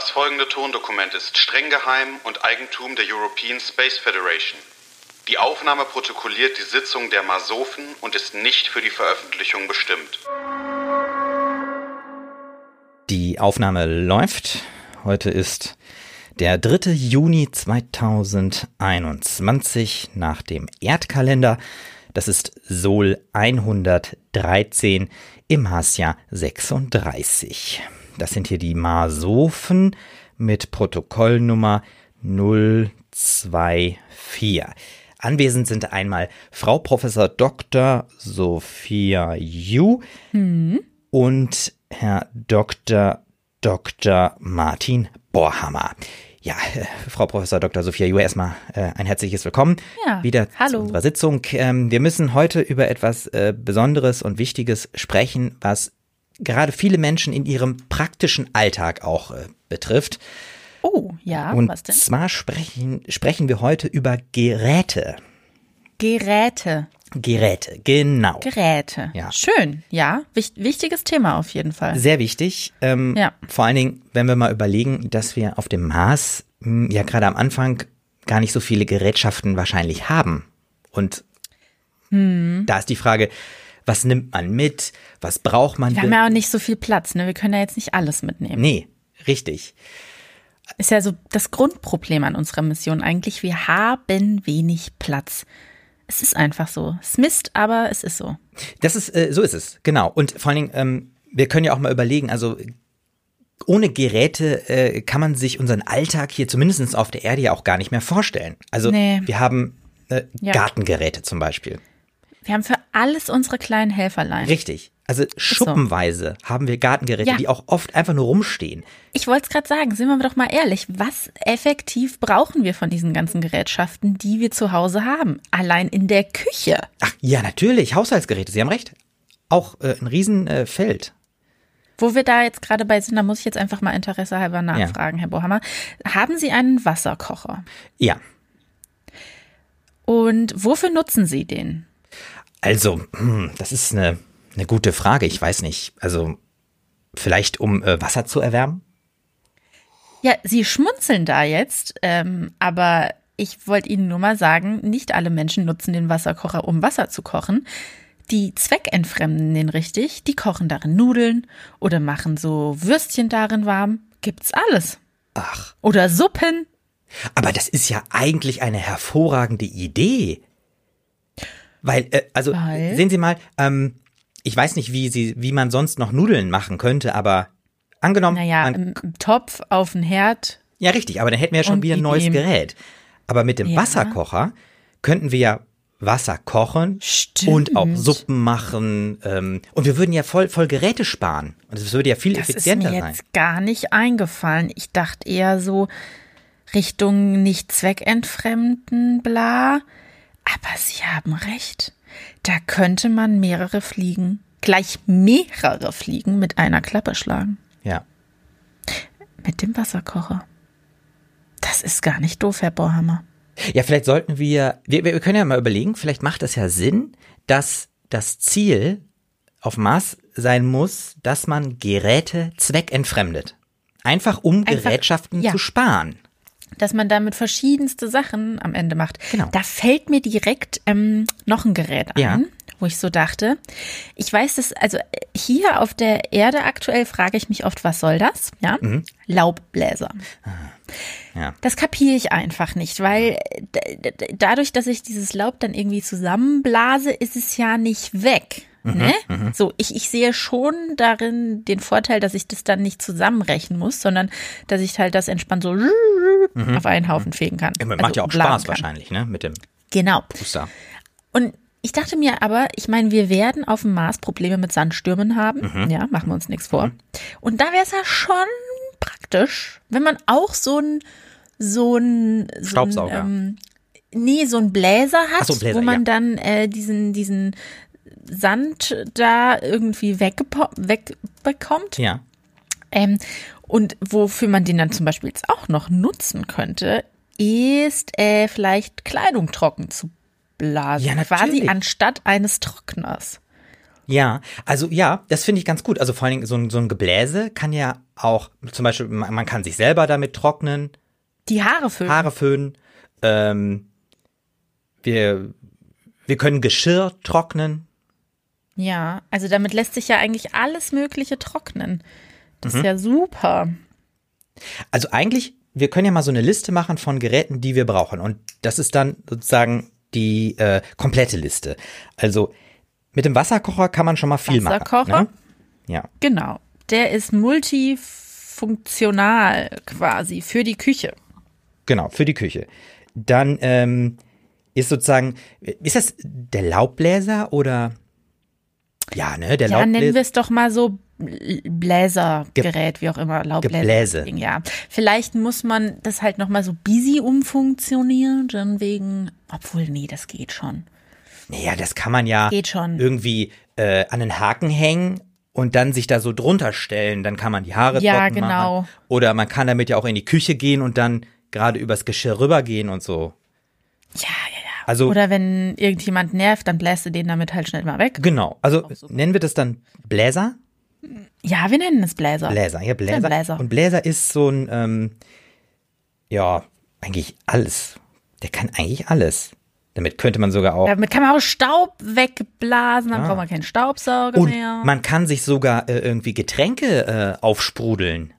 Das folgende Tondokument ist streng geheim und Eigentum der European Space Federation. Die Aufnahme protokolliert die Sitzung der Masofen und ist nicht für die Veröffentlichung bestimmt. Die Aufnahme läuft. Heute ist der 3. Juni 2021 nach dem Erdkalender. Das ist Sol 113 im Marsjahr 36. Das sind hier die Marsophen mit Protokollnummer 024. Anwesend sind einmal Frau Professor Dr. Sophia Yu Hm. und Herr Dr. Dr. Martin Borhammer. Ja, äh, Frau Professor Dr. Sophia Yu, erstmal äh, ein herzliches Willkommen Ja, wieder hallo. zu unserer Sitzung. Ähm, wir müssen heute über etwas äh, Besonderes und Wichtiges sprechen, was gerade viele Menschen in ihrem praktischen Alltag auch äh, betrifft. Oh, ja, und was denn? zwar sprechen, sprechen wir heute über Geräte. Geräte. Geräte, genau. Geräte. Ja. Schön, ja. Wich wichtiges Thema auf jeden Fall. Sehr wichtig. Ähm, Ja. Vor allen Dingen, wenn wir mal überlegen, dass wir auf dem Mars mh, ja gerade am Anfang gar nicht so viele Gerätschaften wahrscheinlich haben. Und Hm. da ist die Frage, was nimmt man mit? Was braucht man? Wir haben ja auch nicht so viel Platz, ne? Wir können ja jetzt nicht alles mitnehmen. nee, richtig. Ist ja so das Grundproblem an unserer Mission eigentlich. Wir haben wenig Platz. Es ist einfach so. Es Mist, aber es ist so. Das ist, äh, so ist es, genau. Und vor allen Dingen, ähm, wir können ja auch mal überlegen, also ohne Geräte äh, kann man sich unseren Alltag hier zumindest auf der Erde ja auch gar nicht mehr vorstellen. Also Nee. wir haben äh, Ja. Gartengeräte zum Beispiel. Wir haben für alles unsere kleinen Helferlein. Richtig. Also schuppenweise haben wir Gartengeräte, Ja. die auch oft einfach nur rumstehen. Ich wollte es gerade sagen, sind wir doch mal ehrlich, was effektiv brauchen wir von diesen ganzen Gerätschaften, die wir zu Hause haben? Allein in der Küche. Ach ja, natürlich, Haushaltsgeräte, Sie haben recht. Auch äh, ein Riesenfeld. Äh. Wo wir da jetzt gerade bei sind, da muss ich jetzt einfach mal Interesse halber nachfragen, Herr Bohammer. Haben Sie einen Wasserkocher? ja, Und wofür nutzen Sie den? Also, hm, das ist eine, eine gute Frage. Ich weiß nicht. Also, vielleicht um äh, Wasser zu erwärmen? Ja, Sie schmunzeln da jetzt, ähm, aber ich wollte Ihnen nur mal sagen, nicht alle Menschen nutzen den Wasserkocher, um Wasser zu kochen. Die zweckentfremden den richtig, die kochen darin Nudeln oder machen so Würstchen darin warm. Gibt's alles. Ach, Oder Suppen. aber das ist ja eigentlich eine hervorragende Idee. Weil, äh, also, Weil? sehen Sie mal, ähm, ich weiß nicht, wie, Sie, wie man sonst noch Nudeln machen könnte, aber angenommen, Naja, man im Topf auf den Herd. Ja, richtig, aber dann hätten wir ja schon wieder ein neues Gerät. Aber mit dem Ja. Wasserkocher könnten wir ja Wasser kochen Stimmt. und auch Suppen machen. Ähm, und wir würden ja voll, voll Geräte sparen. Und es würde ja viel Das ist effizienter mir sein. jetzt gar nicht eingefallen. Ich dachte eher so Richtung nicht zweckentfremden, bla. Aber Sie haben recht. Da könnte man mehrere Fliegen, gleich mehrere Fliegen mit einer Klappe schlagen. Ja. Mit dem Wasserkocher. Das ist gar nicht doof, Herr Bohrhammer. Ja, vielleicht sollten wir, wir, wir können ja mal überlegen, vielleicht macht es ja Sinn, dass das Ziel auf Mars sein muss, dass man Geräte zweckentfremdet. Einfach um Einfach, Gerätschaften ja. zu sparen. Dass man damit verschiedenste Sachen am Ende macht. Genau. Da fällt mir direkt ähm, noch ein Gerät ein, Ja. wo ich so dachte. Ich weiß das, also hier auf der Erde aktuell frage ich mich oft, was soll das? Ja, Laubbläser. Ja. Das kapiere ich einfach nicht, weil dadurch, dass ich dieses Laub dann irgendwie zusammenblase, ist es ja nicht weg. Ne? So, ich, ich sehe schon darin den Vorteil, dass ich das dann nicht zusammenrechnen muss, sondern dass ich halt das entspannt so auf einen Haufen fegen kann. Ja, Macht Also ja auch Spaß kann. wahrscheinlich, ne? Mit dem Genau. Booster. Und ich dachte mir aber, ich meine, wir werden auf dem Mars Probleme mit Sandstürmen haben. Ja, machen wir uns nichts vor. Und da wäre es ja schon praktisch, wenn man auch so ein so ein so ein, Staubsauger. ähm, nee, so ein Bläser hat, so, Bläser, wo man ja. dann äh, diesen diesen Sand da irgendwie wegbekommt. Ja. Ähm, und wofür man den dann zum Beispiel jetzt auch noch nutzen könnte, ist äh, vielleicht Kleidung trocken zu blasen. Ja, Quasi natürlich. anstatt eines Trockners. Ja, also ja, das finde ich ganz gut. Also vor allen Dingen so ein, so ein Gebläse kann ja auch, zum Beispiel, man, man kann sich selber damit trocknen, Die Haare föhnen. Haare föhnen, ähm, wir, wir können Geschirr trocknen. Ja, also damit lässt sich ja eigentlich alles Mögliche trocknen. Das Mhm. ist ja super. Also eigentlich, wir können ja mal so eine Liste machen von Geräten, die wir brauchen. Und das ist dann sozusagen die äh, komplette Liste. Also mit dem Wasserkocher kann man schon mal viel Wasserkocher? machen. Ne? Ja. Genau. Der ist multifunktional quasi für die Küche. Genau, für die Küche. Dann ähm, ist sozusagen, ist das der Laubbläser oder? Ja, ne, der Ja, nennen wir Laubbläser. es doch mal so Bl- Bläsergerät, wie auch immer, Laubbläser. Ja, vielleicht muss man das halt noch mal so busy umfunktionieren, dann wegen, obwohl nee, das geht schon. Naja, das kann man ja Geht schon. irgendwie äh, an den Haken hängen und dann sich da so drunter stellen. Dann kann man die Haare Ja, trocken genau. machen. Oder man kann damit ja auch in die Küche gehen und dann gerade übers Geschirr rübergehen und so. Ja, ja. Also Oder wenn irgendjemand nervt, dann bläst du den damit halt schnell mal weg. genau. Also nennen wir das dann Bläser? Ja, wir nennen es Bläser. Bläser, ja, Bläser. Bläser. Und Bläser ist so ein, ähm, ja, eigentlich alles. Der kann eigentlich alles. Damit könnte man sogar auch. Damit kann man auch Staub wegblasen, dann Ja. braucht man keinen Staubsauger und mehr. man kann sich sogar äh, irgendwie Getränke äh, aufsprudeln.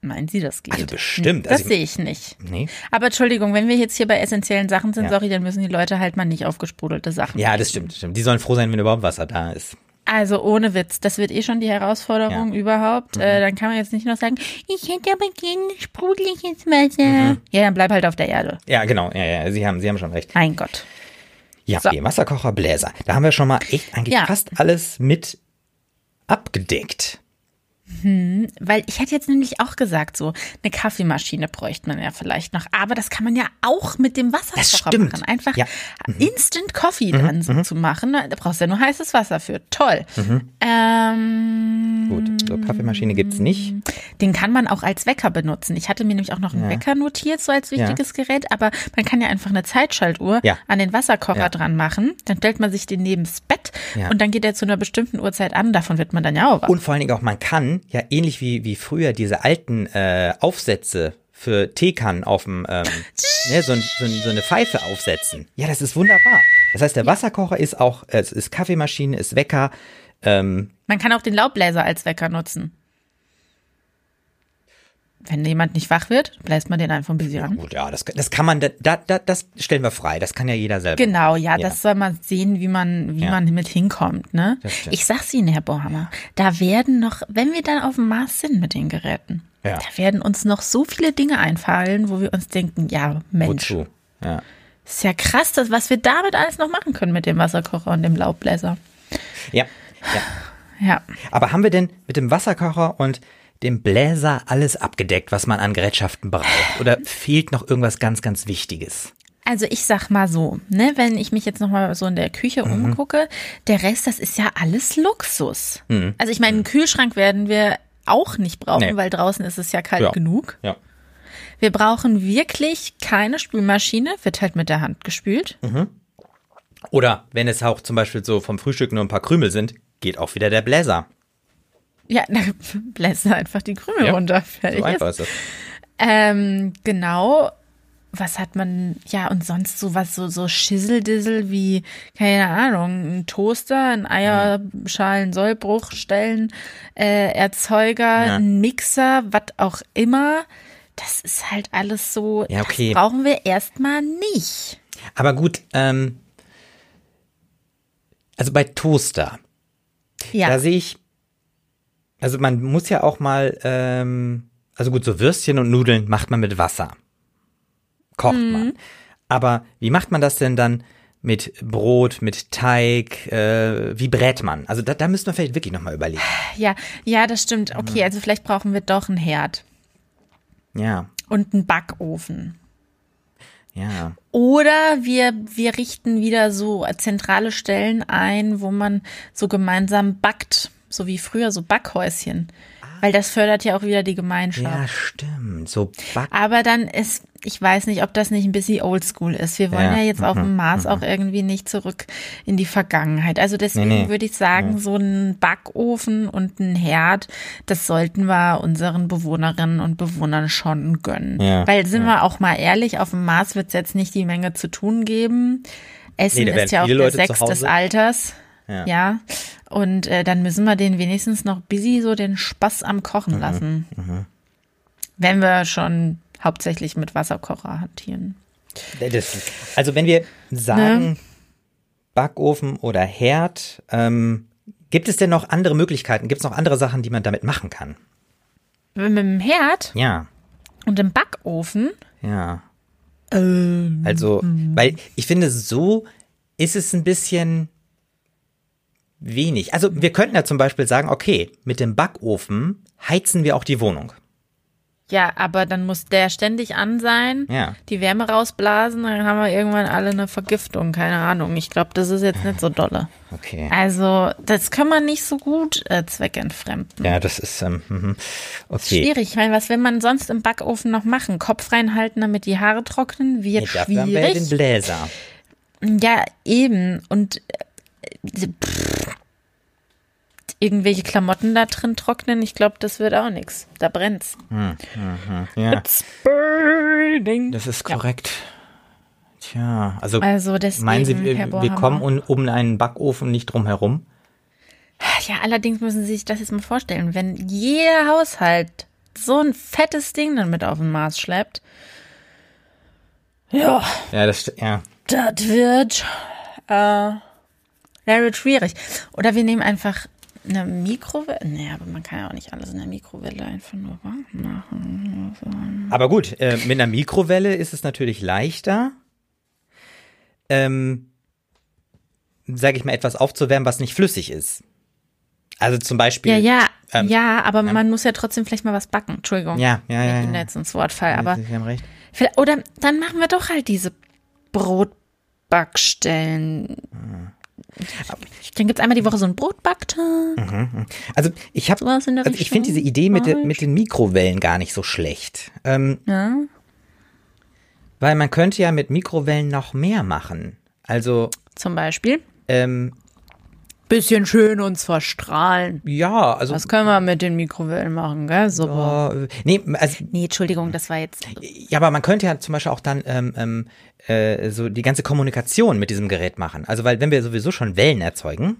Meinen Sie, das geht? Also bestimmt. Das Also sehe ich nicht. Nee. Aber Entschuldigung, wenn wir jetzt hier bei essentiellen Sachen sind, Ja. sorry, dann müssen die Leute halt mal nicht aufgesprudelte Sachen. Ja, das stimmt, das stimmt. Die sollen froh sein, wenn überhaupt Wasser da ist. Also ohne Witz, das wird eh schon die Herausforderung Ja. Mhm. überhaupt. Äh, dann kann man jetzt nicht noch sagen, ich hätte aber gerne sprudeliges Wasser. Mhm. Ja, dann bleib halt auf der Erde. Ja, genau. Ja, ja, Sie haben, Sie haben schon recht. Mein Gott. Ja, So. okay, Wasserkocher, Bläser. Da haben wir schon mal echt eigentlich Ja. fast alles mit abgedeckt. Weil ich hätte jetzt nämlich auch gesagt, so eine Kaffeemaschine bräuchte man ja vielleicht noch. Aber das kann man ja auch mit dem Wasserkocher Das stimmt. machen. Einfach Ja. Instant Coffee dann so zu machen. Da brauchst du ja nur heißes Wasser für. Toll. Ähm, Gut, so Kaffeemaschine gibt's nicht. Den kann man auch als Wecker benutzen. Ich hatte mir nämlich auch noch einen Ja. Wecker notiert, so als wichtiges Gerät, aber man kann ja einfach eine Zeitschaltuhr Ja. an den Wasserkocher Ja. dran machen. Dann stellt man sich den neben's Bett Ja. und dann geht er zu einer bestimmten Uhrzeit an. Davon wird man dann ja auch wach. Und vor allen Dingen auch, man kann ja ähnlich wie, wie früher diese alten äh, Aufsätze für Teekannen auf dem, ähm, ne, so, so, so eine Pfeife aufsetzen. Ja, das ist wunderbar. Das heißt, der Wasserkocher ist auch, äh, es ist Kaffeemaschine, ist Wecker. Ähm, Man kann auch den Laubbläser als Wecker nutzen. Wenn jemand nicht wach wird, bläst man den einfach ein bisschen an. gut, ja, das, das kann man, da, da, das stellen wir frei. Das kann ja jeder selber. Genau, ja, Ja. das soll man sehen, wie man, wie Ja. man mit hinkommt, ne? Ich sag's Ihnen, Herr Bohammer, da werden noch, wenn wir dann auf dem Mars sind mit den Geräten, Ja. da werden uns noch so viele Dinge einfallen, wo wir uns denken, ja, Mensch, Wozu? Ja. ist ja krass, das, was wir damit alles noch machen können mit dem Wasserkocher und dem Laubbläser. ja, ja. Ja. Aber haben wir denn mit dem Wasserkocher und dem Bläser alles abgedeckt, was man an Gerätschaften braucht? Oder fehlt noch irgendwas ganz, ganz Wichtiges? Also ich sag mal so, ne, wenn ich mich jetzt noch mal so in der Küche Mhm. umgucke, der Rest, das ist ja alles Luxus. Mhm. Also ich meine, einen Kühlschrank werden wir auch nicht brauchen, Nee. weil draußen ist es ja kalt Ja. genug. Ja. Wir brauchen wirklich keine Spülmaschine, wird halt mit der Hand gespült. Mhm. Oder wenn es auch zum Beispiel so vom Frühstück nur ein paar Krümel sind, geht auch wieder der Bläser. Ja, da bläst einfach die Krümel Ja, runter. Fertig So einfach ist das. Ähm, genau. Was hat man, ja, und sonst so was, so, so Schisseldissel wie, keine Ahnung, ein Toaster, ein Eierschalen, Sollbruchstellen, äh, Erzeuger, Ja. ein Mixer, was auch immer. Das ist halt alles so, Ja, okay. das brauchen wir erstmal nicht. Aber gut, ähm, also bei Toaster, Ja, da sehe ich, also man muss ja auch mal, ähm, also gut, so Würstchen und Nudeln macht man mit Wasser. Kocht Mhm. man. Aber wie macht man das denn dann mit Brot, mit Teig? Äh, wie brät man? Also da, da müssen wir vielleicht wirklich nochmal überlegen. ja, ja, das stimmt. Okay, also vielleicht brauchen wir doch einen Herd Ja, und einen Backofen. Ja. Oder wir, wir richten wieder so zentrale Stellen ein, wo man so gemeinsam backt, so wie früher, so Backhäuschen. Weil das fördert ja auch wieder die Gemeinschaft. Ja, stimmt. So Back Aber dann ist, ich weiß nicht, ob das nicht ein bisschen oldschool ist. Wir wollen Ja, ja, jetzt auf mhm, dem Mars auch irgendwie nicht zurück in die Vergangenheit. Also deswegen Nee, nee. würde ich sagen, so ein Backofen und ein Herd, das sollten wir unseren Bewohnerinnen und Bewohnern schon gönnen. Ja, Weil sind wir auch mal ehrlich, auf dem Mars wird es jetzt nicht die Menge zu tun geben. Essen Nee, ist ja auch der Sex des. Alters. Ja. Ja. Und äh, dann müssen wir den wenigstens noch busy so den Spaß am Kochen Mhm, lassen. Wenn wir schon hauptsächlich mit Wasserkocher hantieren. Das, also wenn wir sagen Ne? Backofen oder Herd, ähm, gibt es denn noch andere Möglichkeiten? Gibt es noch andere Sachen, die man damit machen kann? Mit dem Herd Ja, und dem Backofen. ja. Ähm, Also, hm. weil ich finde, so ist es ein bisschen wenig. Also wir könnten ja zum Beispiel sagen, okay, mit dem Backofen heizen wir auch die Wohnung. Ja, aber dann muss der ständig an sein, Ja. die Wärme rausblasen, dann haben wir irgendwann alle eine Vergiftung, keine Ahnung. Ich glaube, das ist jetzt nicht so dolle. Okay. Also, das kann man nicht so gut äh, zweckentfremden. Ja, das ist ähm, mhm. okay. Schwierig, weil was will man sonst im Backofen noch machen? Kopf reinhalten, damit die Haare trocknen, wird Nee, dafür haben wir ja den schwierig. Bläser. Ja, eben. Und äh, pff, irgendwelche Klamotten da drin trocknen, ich glaube, das wird auch nichts. Da brennt's. Ja, It's burning. das ist korrekt. Tja, also Also deswegen, meinen Sie, wir, wir kommen um, um einen Backofen nicht drum herum? Ja, allerdings müssen Sie sich das jetzt mal vorstellen, wenn jeder Haushalt so ein fettes Ding dann mit auf den Mars schleppt. Ja, Ja, das ja. das wird, äh, wird schwierig. Oder wir nehmen einfach eine Mikrowelle. Nee, aber man kann ja auch nicht alles in der Mikrowelle einfach nur warm machen. Aber gut, äh, mit einer Mikrowelle ist es natürlich leichter, ähm, sage ich mal, etwas aufzuwärmen, was nicht flüssig ist. Also zum Beispiel. Ja, ja, ähm, ja, aber man muss ja trotzdem vielleicht mal was backen. Entschuldigung. Ja, ja, ja. Ich bin ja. jetzt ins Wort fall, aber Sie haben recht. Oder dann machen wir doch halt diese Brotbackstellen. Dann gibt's einmal die Woche so einen Brotbacktag. Also ich habe, also ich finde diese. Idee mit, de, mit den Mikrowellen gar nicht so schlecht, ähm, Ja. weil man könnte ja mit Mikrowellen noch mehr machen. Also Zum Beispiel. ähm, Bisschen schön uns verstrahlen. ja, also Was können wir mit den Mikrowellen machen, gell? Super. äh, nee, also Nee, Entschuldigung, das war jetzt. Ja, aber man könnte ja zum Beispiel auch dann ähm, ähm, äh, so die ganze Kommunikation mit diesem Gerät machen. Also weil wenn wir sowieso schon Wellen erzeugen,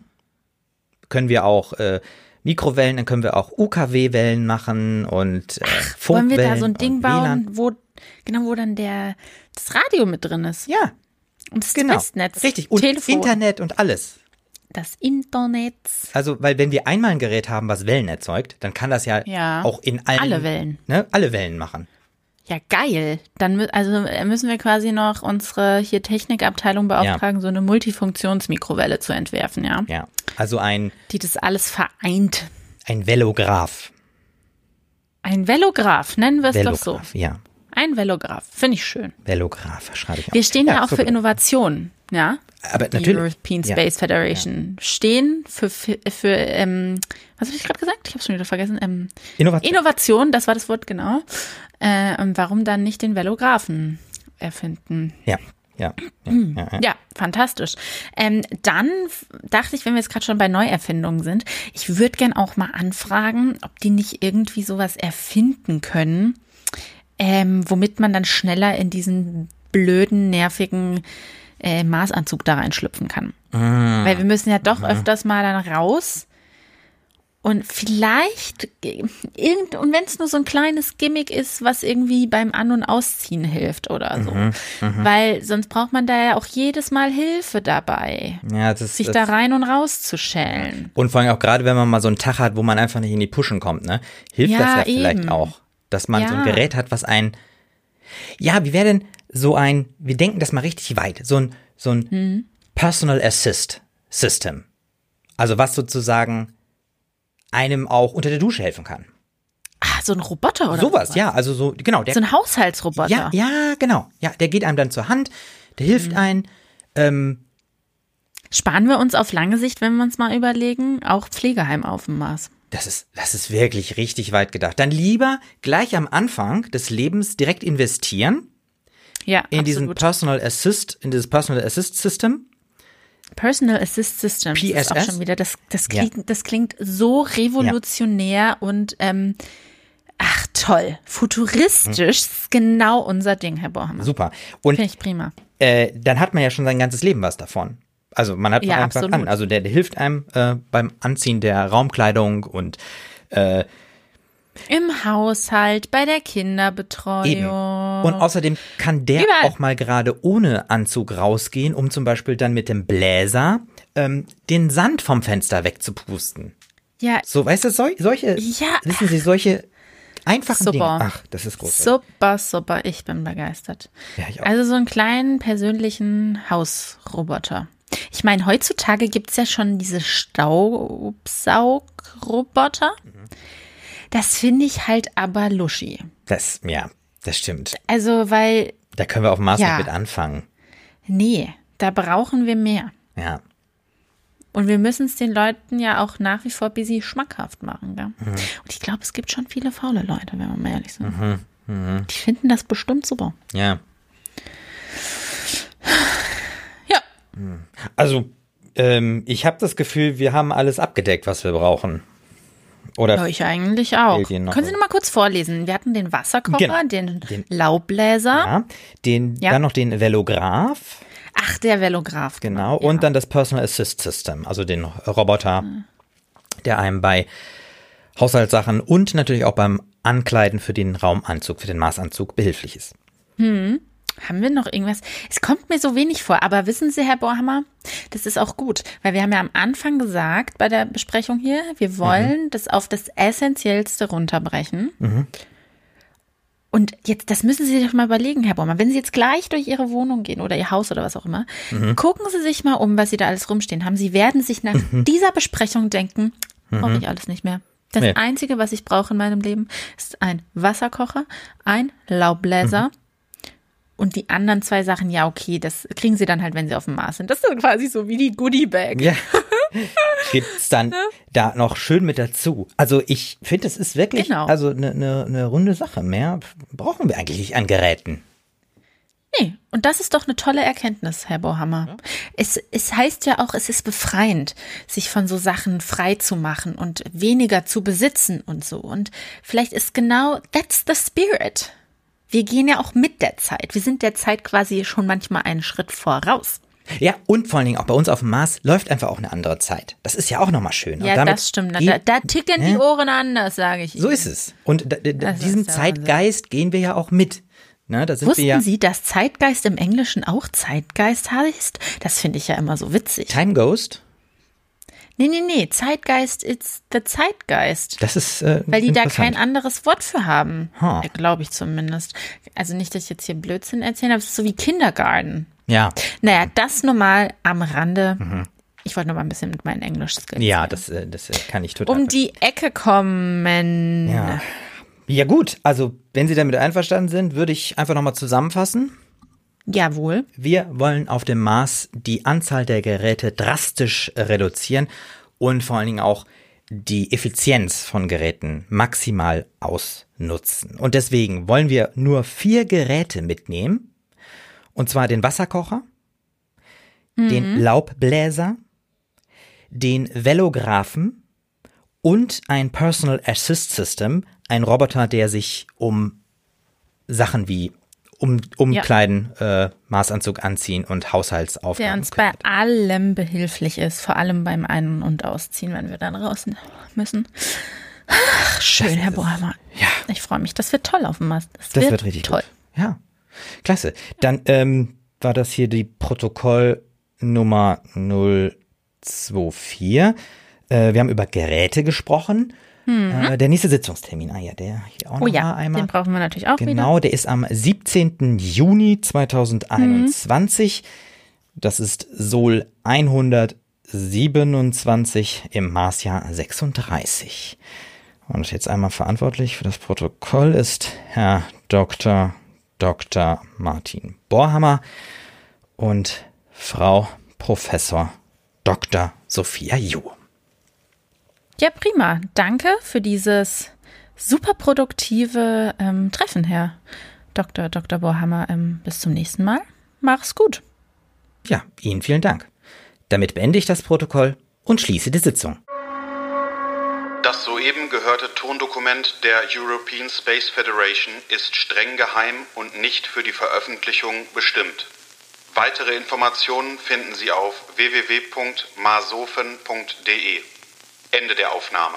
können wir auch äh, Mikrowellen, dann können wir auch UKW-Wellen machen und äh, Wollen wir da so ein Ding bauen, WLAN. wo genau wo dann der das Radio mit drin ist Ja, und das genau. Festnetz, Richtig. Und Telefon, Internet und alles. Das Internet. Also, weil wenn wir einmal ein Gerät haben, was Wellen erzeugt, dann kann das ja, Ja. auch in allen, Alle Wellen. Ne, alle Wellen machen. Ja, geil. Dann also äh, müssen wir quasi noch unsere hier Technikabteilung beauftragen, so eine Multifunktionsmikrowelle zu entwerfen, ja? Ja. Also ein, Die das alles vereint. ein Velograph. Ein Velograph, nennen wir es doch so. Ja. Ein Velograph, finde ich schön. Velograph, schreibe ich auf. Wir stehen ja, auch für super. Innovation, ja? Aber Die natürlich. European ja. Space Federation stehen für, für, ähm, was habe ich gerade gesagt? Ich habe es schon wieder vergessen. Ähm, Innovation. Innovation, das war das Wort, genau. Äh, und warum dann nicht den Velographen erfinden? Ja, ja, ja, ja, ja. Ja, fantastisch. Ähm, dann dachte ich, wenn wir jetzt gerade schon bei Neuerfindungen sind, ich würde gern auch mal anfragen, ob die nicht irgendwie sowas erfinden können, ähm, womit man dann schneller in diesen blöden, nervigen äh, Maßanzug da reinschlüpfen kann. Weil wir müssen ja doch öfters mal dann raus. Und vielleicht, irgend, und wenn es nur so ein kleines Gimmick ist, was irgendwie beim An- und Ausziehen hilft oder so. Weil sonst braucht man da ja auch jedes Mal Hilfe dabei, ja das, sich das, da rein und raus zu schälen. Und vor allem auch gerade, wenn man mal so einen Tag hat, wo man einfach nicht in die Puschen kommt, ne? Hilft Ja, das ja vielleicht eben. auch, dass man so ein Ja. Gerät hat, was ein, ja, wie wäre denn so ein, wir denken das mal richtig weit, so ein, so ein Hm. Personal Assist System. Also was sozusagen einem auch unter der Dusche helfen kann. Ah, so ein Roboter oder Sowas, ja, also so, genau, der So ein Haushaltsroboter. Ja, ja, genau. Ja, der geht einem dann zur Hand, der hilft Mhm. ein. Ähm, Sparen wir uns auf lange Sicht, wenn wir uns mal überlegen, auch Pflegeheim auf dem Mars. Das ist, das ist wirklich richtig weit gedacht. Dann lieber gleich am Anfang des Lebens direkt investieren Ja, in diesen absolut. Personal Assist, in dieses Personal Assist System. Personal Assist System. Das ist auch PSS? schon wieder, das, das, Ja. klingt, das klingt so revolutionär und ähm, ach toll, futuristisch, ist genau unser Ding, Herr Borhammer. Super. Und Finde ich prima. äh, dann hat man ja schon sein ganzes Leben was davon. Also man hat Ja, absolut. an. Also der, der hilft einem äh, beim Anziehen der Raumkleidung und äh, Im Haushalt, bei der Kinderbetreuung. Eben. Und außerdem kann der Überall. auch mal gerade ohne Anzug rausgehen, um zum Beispiel dann mit dem Bläser ähm, den Sand vom Fenster wegzupusten. Ja, So, weißt du, sol solche, Ja. wissen Sie, solche einfachen Super. Dinge. Ach, das ist großartig. super, super, ich bin begeistert. Ja, ich auch. Also so einen kleinen persönlichen Hausroboter. Ich meine, heutzutage gibt's ja schon diese Staubsaugroboter. Das finde ich halt aber luschi. Das, ja, das stimmt. Also, weil, Da können wir auf dem Mars Ja. noch mit anfangen. nee, da brauchen wir mehr. Ja. Und wir müssen es den Leuten ja auch nach wie vor busy schmackhaft machen. Gell? Mhm. Und ich glaube, es gibt schon viele faule Leute, wenn wir mal ehrlich sind. Mhm. Die finden das bestimmt super. Ja. Ja, Also, ähm, ich habe das Gefühl, wir haben alles abgedeckt, was wir brauchen. Oder ich eigentlich auch. Können Sie noch mal kurz vorlesen? Wir hatten den Wasserkocher, Genau. den, Den- Laubbläser. ja, den, Ja. dann noch den Velograph. Ach, der Velograph. Genau, Ja. und dann das Personal Assist System, also den Roboter, der einem bei Haushaltssachen und natürlich auch beim Ankleiden für den Raumanzug, für den Maßanzug behilflich ist. Haben wir noch irgendwas? Es kommt mir so wenig vor, aber wissen Sie, Herr Borhammer, das ist auch gut, weil wir haben ja am Anfang gesagt bei der Besprechung hier, wir wollen das auf das Essentiellste runterbrechen. Und jetzt, das müssen Sie sich doch mal überlegen, Herr Borhammer. Wenn Sie jetzt gleich durch Ihre Wohnung gehen oder Ihr Haus oder was auch immer, gucken Sie sich mal um, was Sie da alles rumstehen haben. Sie werden sich nach dieser Besprechung denken, brauche ich alles nicht mehr. Das Nee. Einzige, was ich brauche in meinem Leben, ist ein Wasserkocher, ein Laubbläser und die anderen zwei Sachen, ja, okay, das kriegen sie dann halt, wenn sie auf dem Mars sind. Das ist dann quasi so wie die Goodie-Bag. Ja. Gibt's dann da noch schön mit dazu. Also ich finde, das ist wirklich Genau. also eine ne, ne runde Sache. Mehr brauchen wir eigentlich nicht an Geräten. Nee, und das ist doch eine tolle Erkenntnis, Herr Bohammer. Es, es heißt ja auch, es ist befreiend, sich von so Sachen frei zu machen und weniger zu besitzen und so. Und vielleicht ist genau, that's the spirit. Wir gehen ja auch mit der Zeit. Wir sind der Zeit quasi schon manchmal einen Schritt voraus. Ja, und vor allen Dingen auch bei uns auf dem Mars läuft einfach auch eine andere Zeit. Das ist ja auch nochmal schön. Und Ja, das stimmt. Da, da ticken die ne? Ohren anders, sage ich. So Ihnen. ist es. Und da, da, diesen Zeitgeist gehen wir ja auch mit. Ne, Wussten ja. Sie, dass Zeitgeist im Englischen auch Zeitgeist heißt? Das finde ich ja immer so witzig. Time Ghost, Nee, nee, nee. Zeitgeist ist der Zeitgeist. das ist äh, Weil die da kein anderes Wort für haben. Ha. Glaube ich zumindest. Also nicht, dass ich jetzt hier Blödsinn erzähle, aber es ist so wie Kindergarten. Ja, Naja, das nur mal am Rande. Ich wollte nur mal ein bisschen mit meinen Englisch-Skills. Mhm. ja, das, äh, das äh, kann ich total. Um die Ecke kommen. Ja. ja gut, also wenn Sie damit einverstanden sind, würde ich einfach nochmal zusammenfassen. Jawohl. Wir wollen auf dem Mars die Anzahl der Geräte drastisch reduzieren und vor allen Dingen auch die Effizienz von Geräten maximal ausnutzen. Und deswegen wollen wir nur vier Geräte mitnehmen. Und zwar den Wasserkocher, den Laubbläser, den Velographen und ein Personal Assist System, ein Roboter, der sich um Sachen wie um, umkleiden, äh, Maßanzug anziehen und Der Haushaltsaufgaben uns bei allem behilflich ist, vor allem beim Ein- und Ausziehen, wenn wir dann raus müssen. Ach, schön, Herr Boheimer. Ja. Ich freue mich. Das wird toll auf dem Mast. Das, Das wird, wird richtig toll. gut. Ja, klasse. Dann ähm, war das hier die Protokollnummer 024. Äh, wir haben über Geräte gesprochen. Äh, der nächste Sitzungstermin, ah ja, der hier auch Mhm. Oh noch ja, mal einmal. den brauchen wir natürlich auch wieder. Genau, der ist am 17. Juni 2021. Das ist Sol 127 im Marsjahr 36. Und jetzt einmal verantwortlich für das Protokoll ist Herr Dr. Dr. Martin Borhammer und Frau Professor Dr. Sophia Ju. Ja, prima. Danke für dieses super produktive ähm, Treffen, Herr Dr. Dr. Bohrhammer. Ähm, bis zum nächsten Mal. Mach's gut. Ja, Ihnen vielen Dank. Damit beende ich das Protokoll und schließe die Sitzung. Das soeben gehörte Tondokument der European Space Federation ist streng geheim und nicht für die Veröffentlichung bestimmt. Weitere Informationen finden Sie auf www.masofen.de. Ende der Aufnahme.